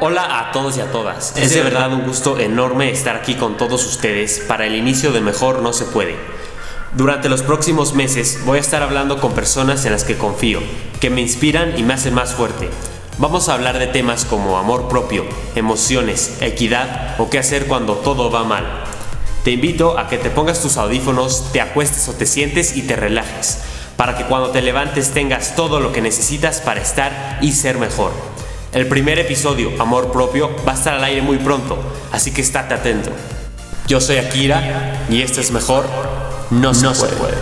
Hola a todos y a todas. Es de verdad un gusto enorme estar aquí con todos ustedes para el inicio de Mejor No Se Puede. Durante los próximos meses voy a estar hablando con personas en las que confío, que me inspiran y me hacen más fuerte. Vamos a hablar de temas como amor propio, emociones, equidad o qué hacer cuando todo va mal. Te invito a que te pongas tus audífonos, te acuestes o te sientes y te relajes, para que cuando te levantes tengas todo lo que necesitas para estar y ser mejor. El primer episodio, Amor Propio, va a estar al aire muy pronto, así que estate atento. Yo soy Akira y esto es mejor, no, se, puede.